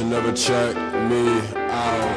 You never check me out.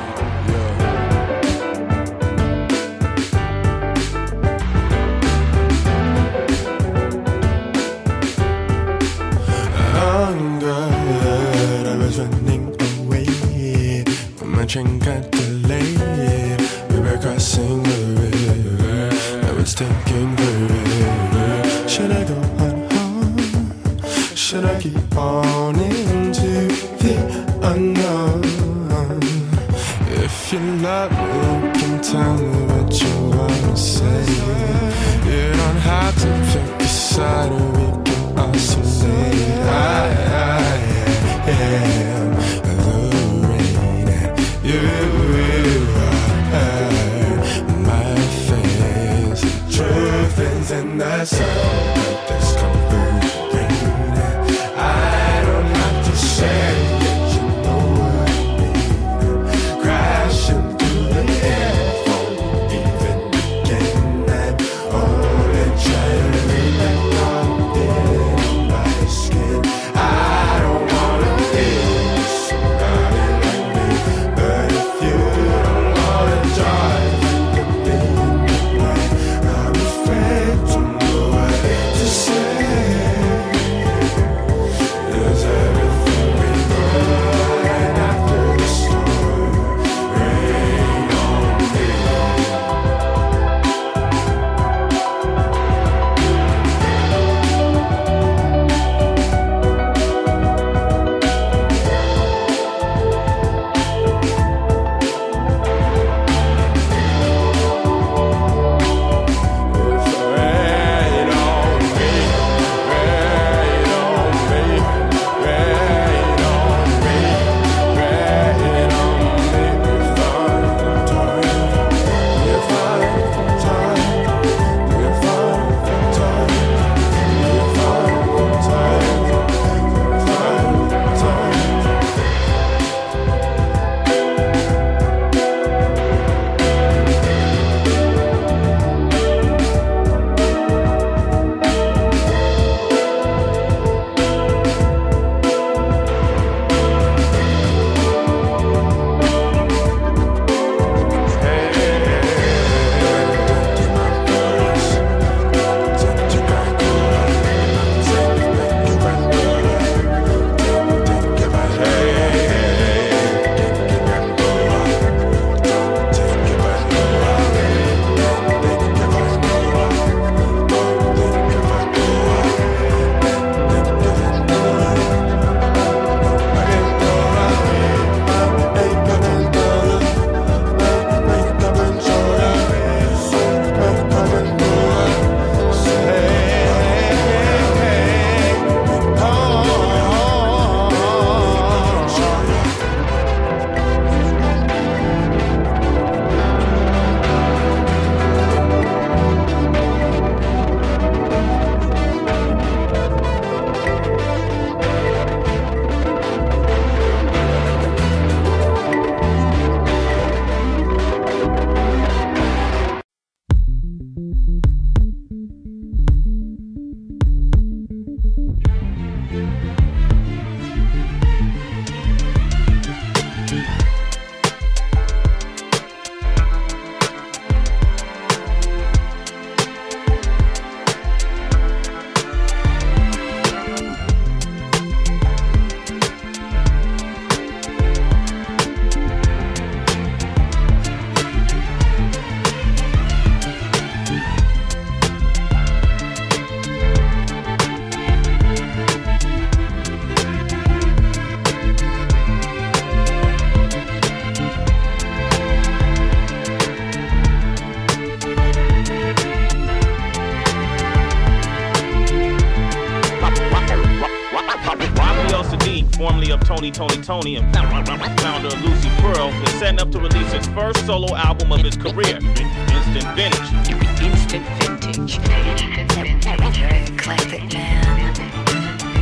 Tony, Tony, Tony, and founder of Lucy Pearl, is setting up to release his first solo album of his career, Instant Vintage. Instant Vintage. Very eclectic man.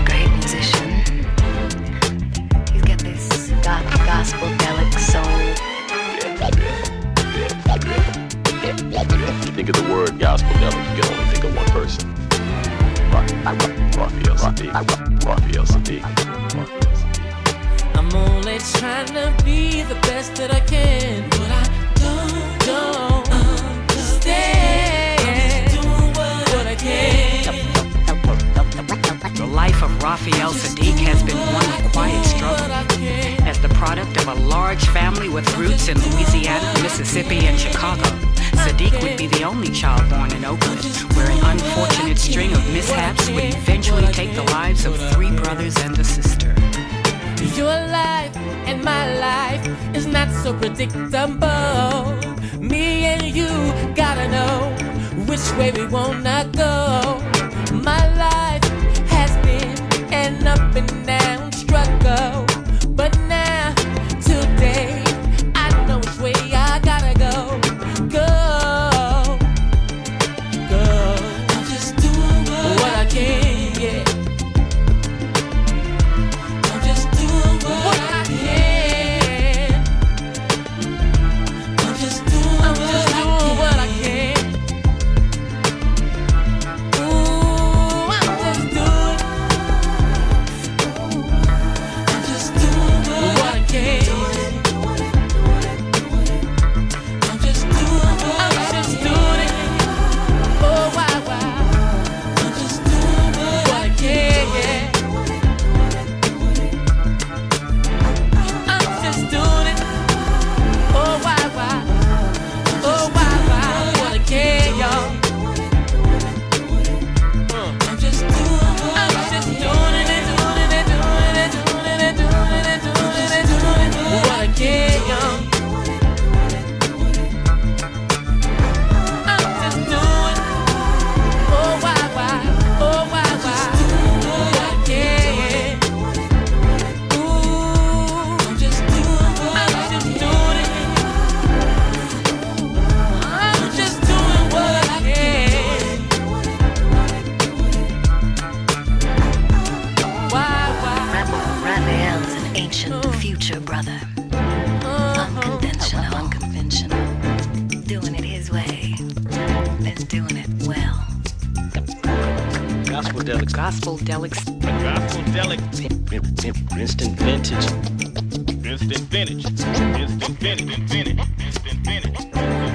Great musician. He's got this go- gospel delic soul. You think of the word gospel devil, you can only think of one person. Ra- Raphael Saadiq. Trying to be the best that I can, but I don't, don't understand what I can. The life of Raphael Saadiq has been one of quiet struggle. As the product of a large family with roots in Louisiana, Mississippi, and Chicago, Saadiq would be the only child born in Oakland, where an unfortunate string of mishaps would eventually take the lives of three brothers and a sister. Your life and my life is not so predictable. Me and you gotta know which way we wanna go. My life has been an up and Gospel Delic. Gospel Delics. Gospel Instant vintage. Instant Vintage. Instant Vintage. Instant Vintage. Instant Vintage.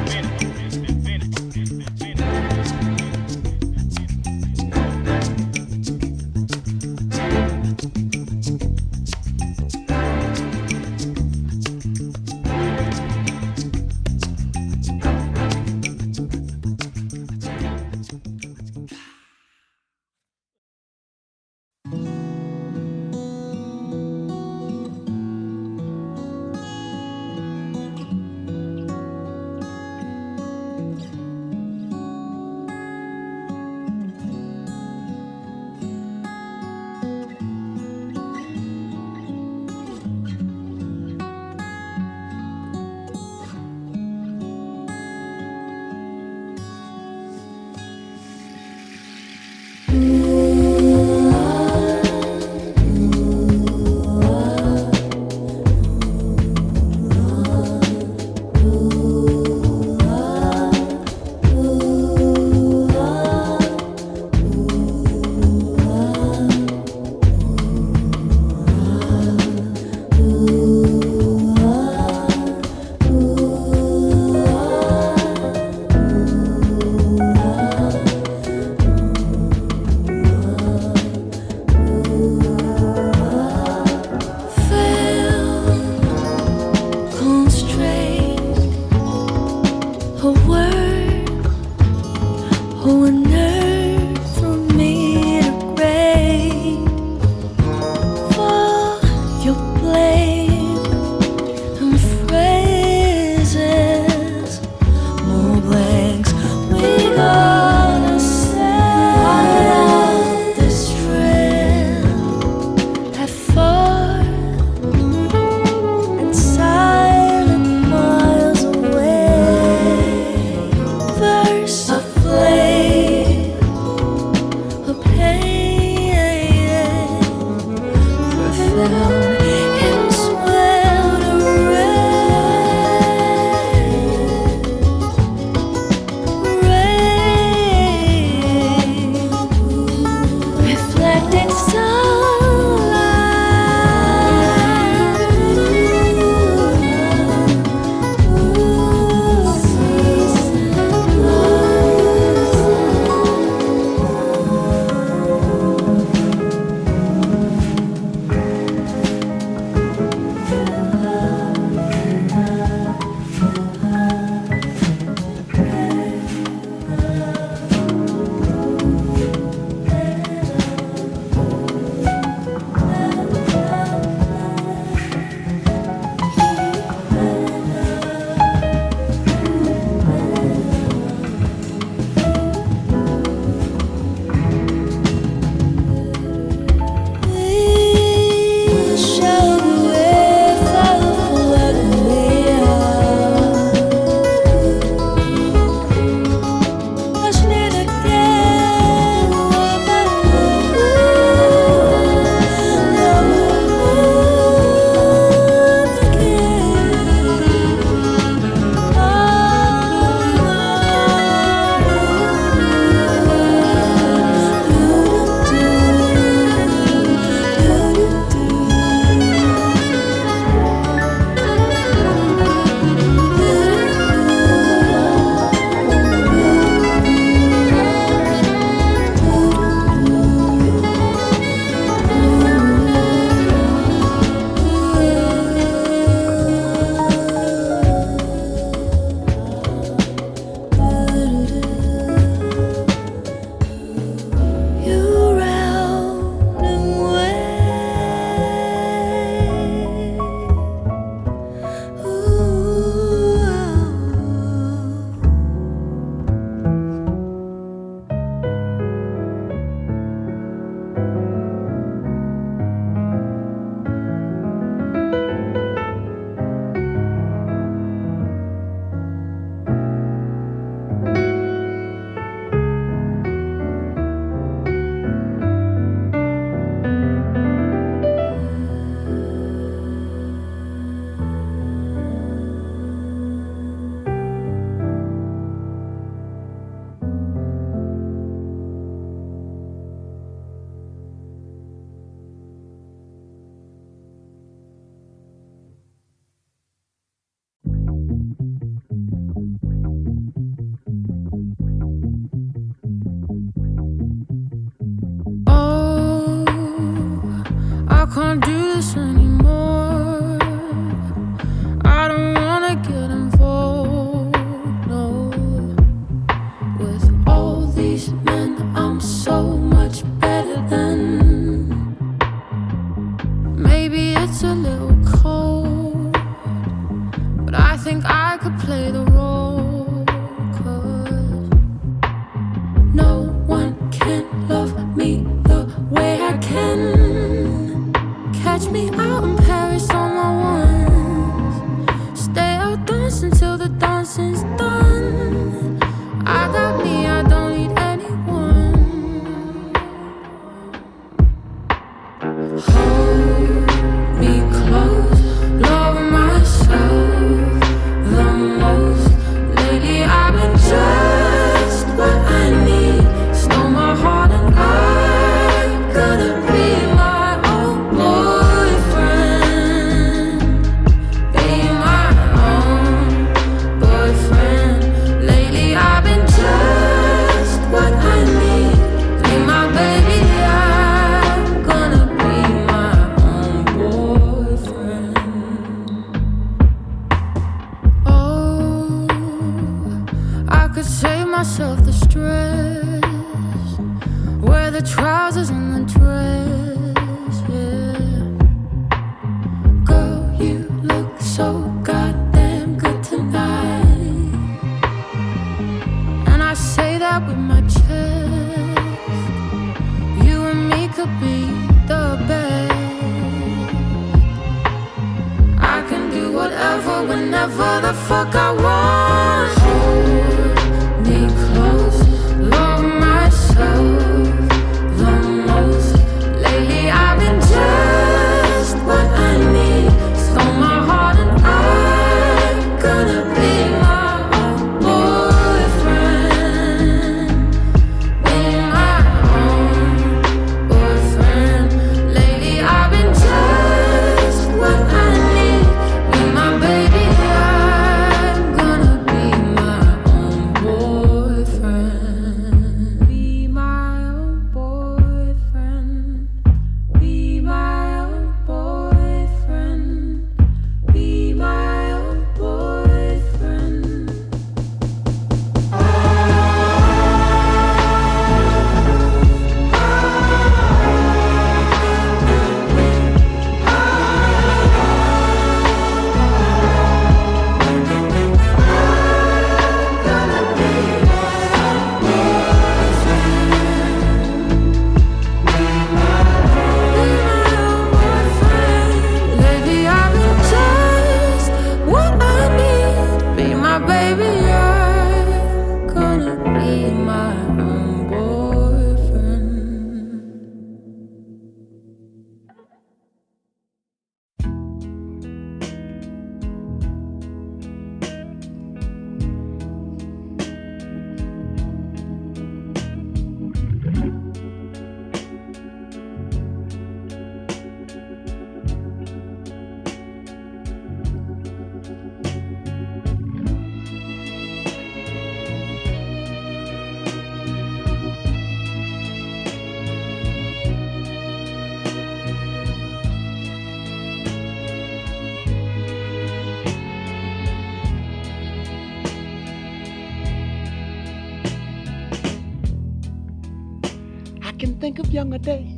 think of younger days.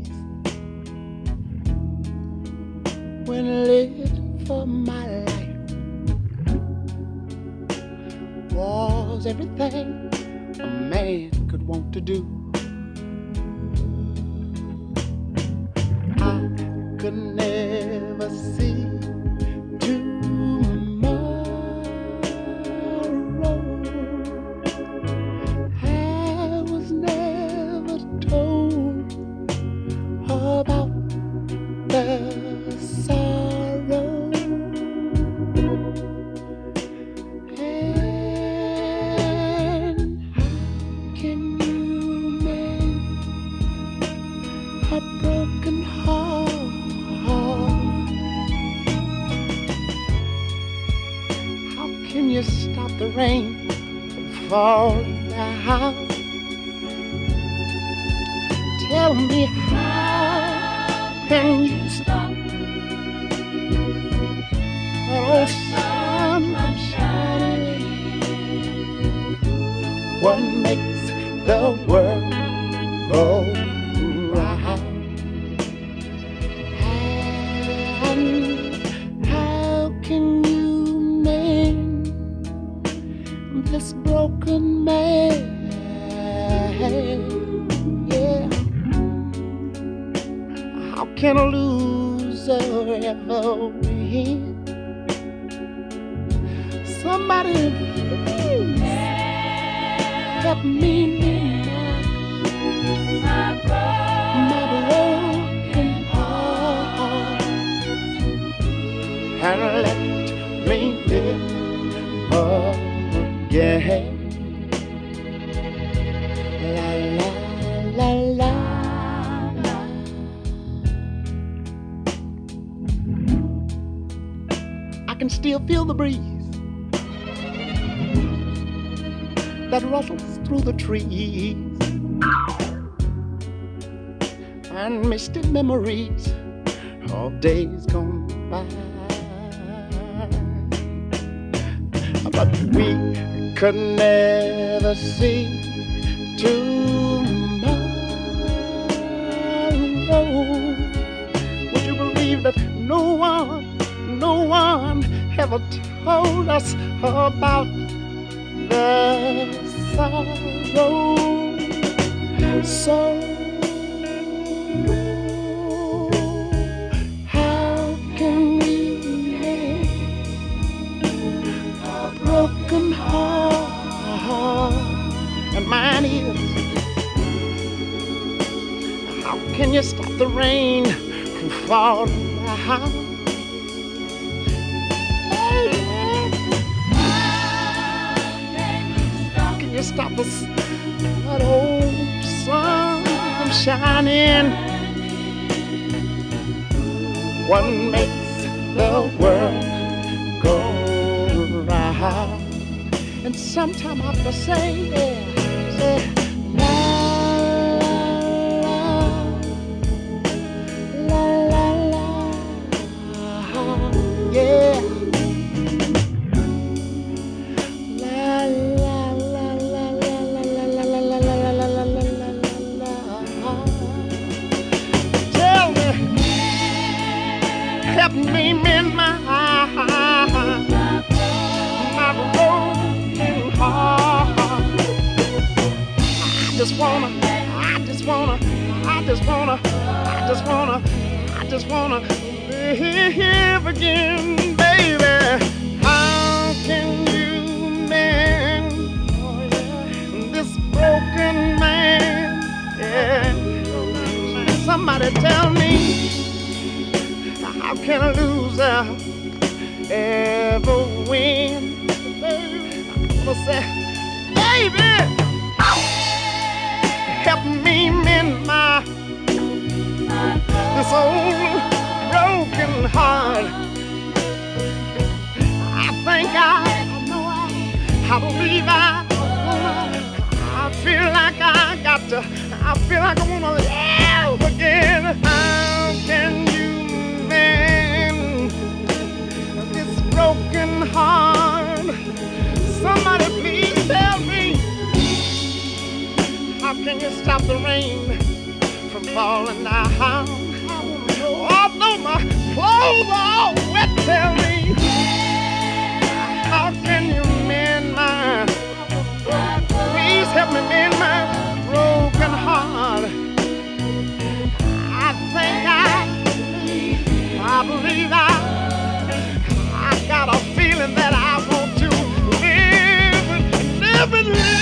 can lose or ever win. Somebody please help me mend my broken heart and let me live again. feel, feel the breeze that rustles through the trees and misty memories of days gone by. But we could never see tomorrow. Would you believe that no one, no one? Ever told us about the sorrow? So how can we mend a broken heart? And mine is. How can you stop the rain from falling stop us? That old sun shining. What makes the world go round? And sometimes I have to say, yeah, I I feel like I wanna live again. How can you mend this broken heart? Somebody please tell me, how can you stop the rain from falling down? Although my clothes are wet, tell me, got a feeling that I want to live, live live.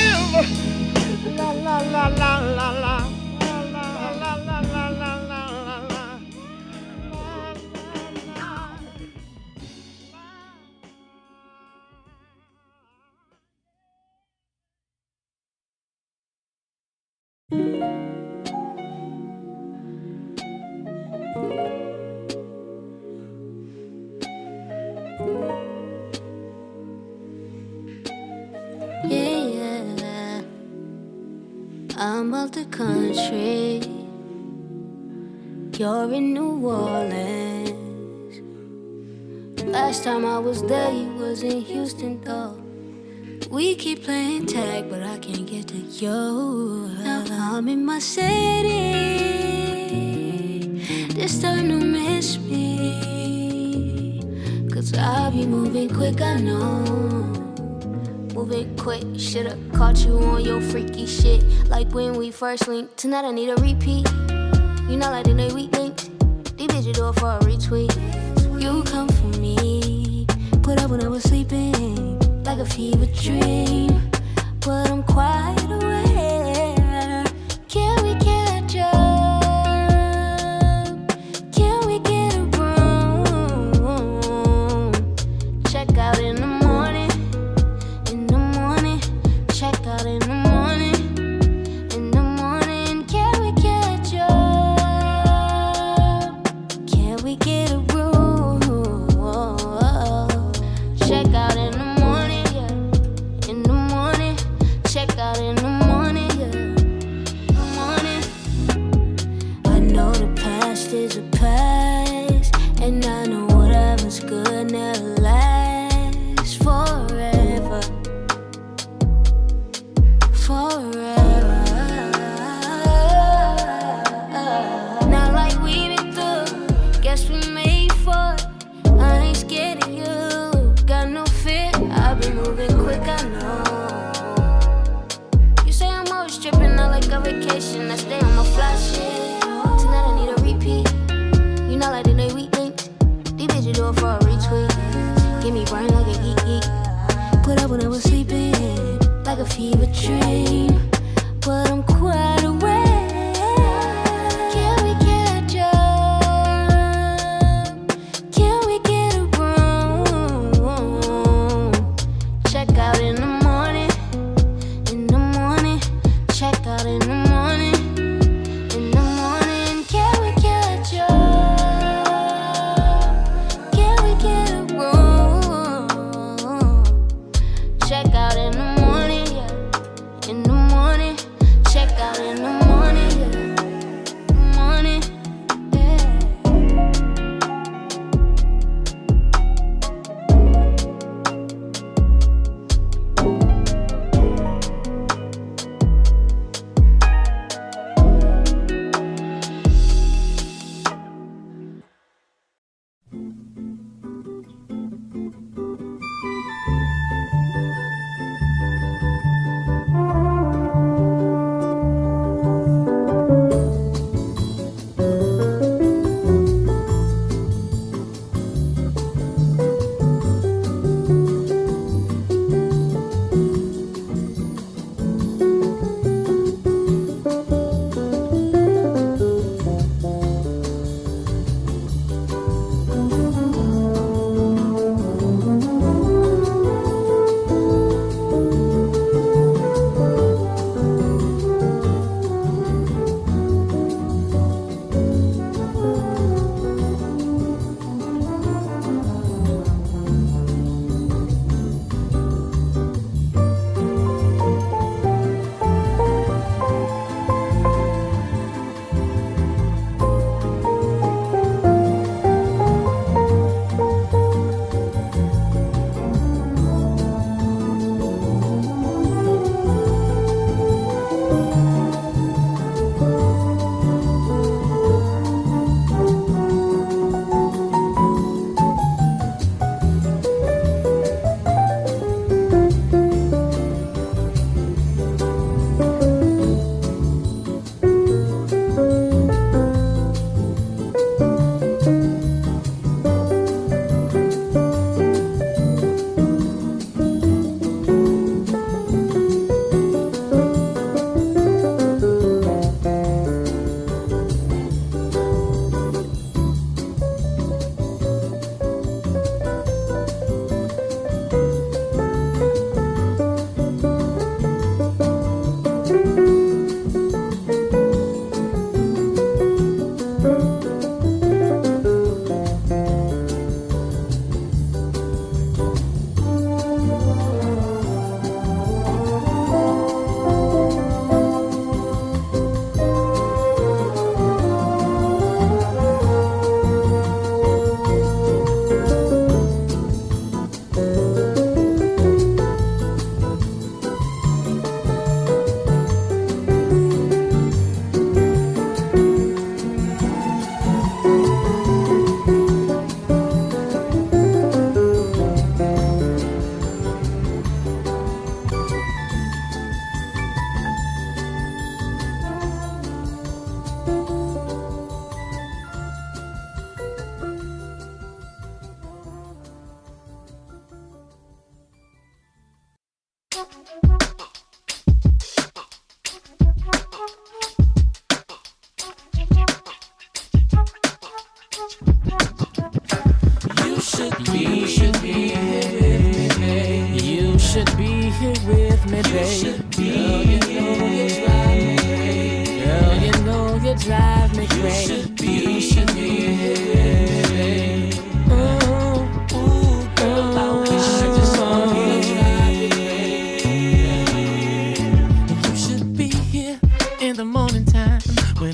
I'm the country. You're in New Orleans. Last time I was there, you was in Houston, though. We keep playing tag, but I can't get to you. Now I'm in my city. This time don't miss me. Cause I'll be moving quick, I know. Quick, should've caught you on your freaky shit. Like when we first linked. Tonight I need a repeat. You know, like the day we linked. These bitches do it for a retweet. You come for me. Put up when I was sleeping. Like a fever dream. But I'm quite aware. A fever dream. But I'm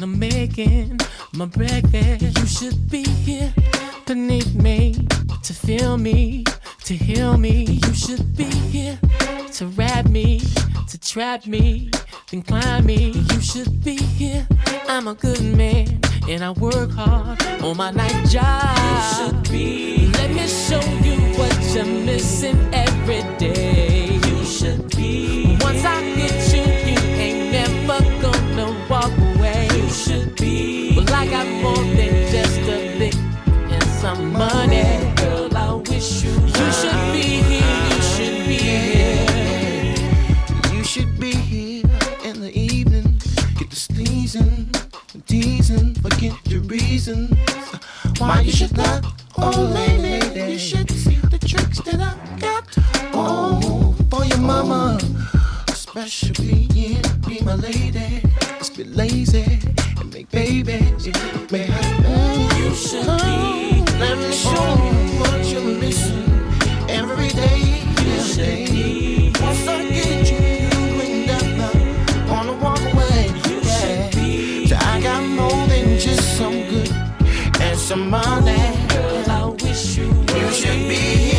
when I'm making my breakfast. You should be here beneath me to feel me, to heal me. You should be here to wrap me, to trap me, then climb me. You should be here. I'm a good man and I work hard on my night job. You should be. Let me show you what you're missing every day. You should be. Once I hit you, you ain't never gonna walk away should be. Well, I got more than just a lick and some money. Girl, I wish you. You should be here. You should be here. You should be here in the evening. Get the sneezing, teasing, forget your reasons why you should not. Oh, lady, you should see the tricks that I got. Oh, for your mama, especially you, be my lady. Just be lazy and make babies. Yeah, man. You should be. Oh, Let me oh, show you what you're missing every day. Every day. Once I get you, you would never wanna walk away. Yeah. So I got more than just some good and some money. Girl, I wish you. You should be.